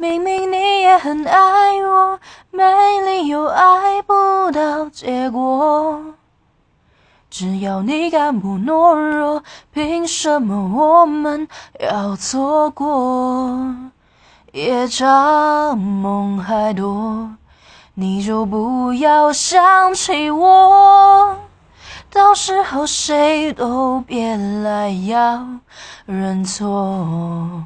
明明你也很爱我没理由爱不到结果。只要你敢不懦弱凭什么我们要错过？夜长梦还多你就不要想起我。到时候谁都别来要认错。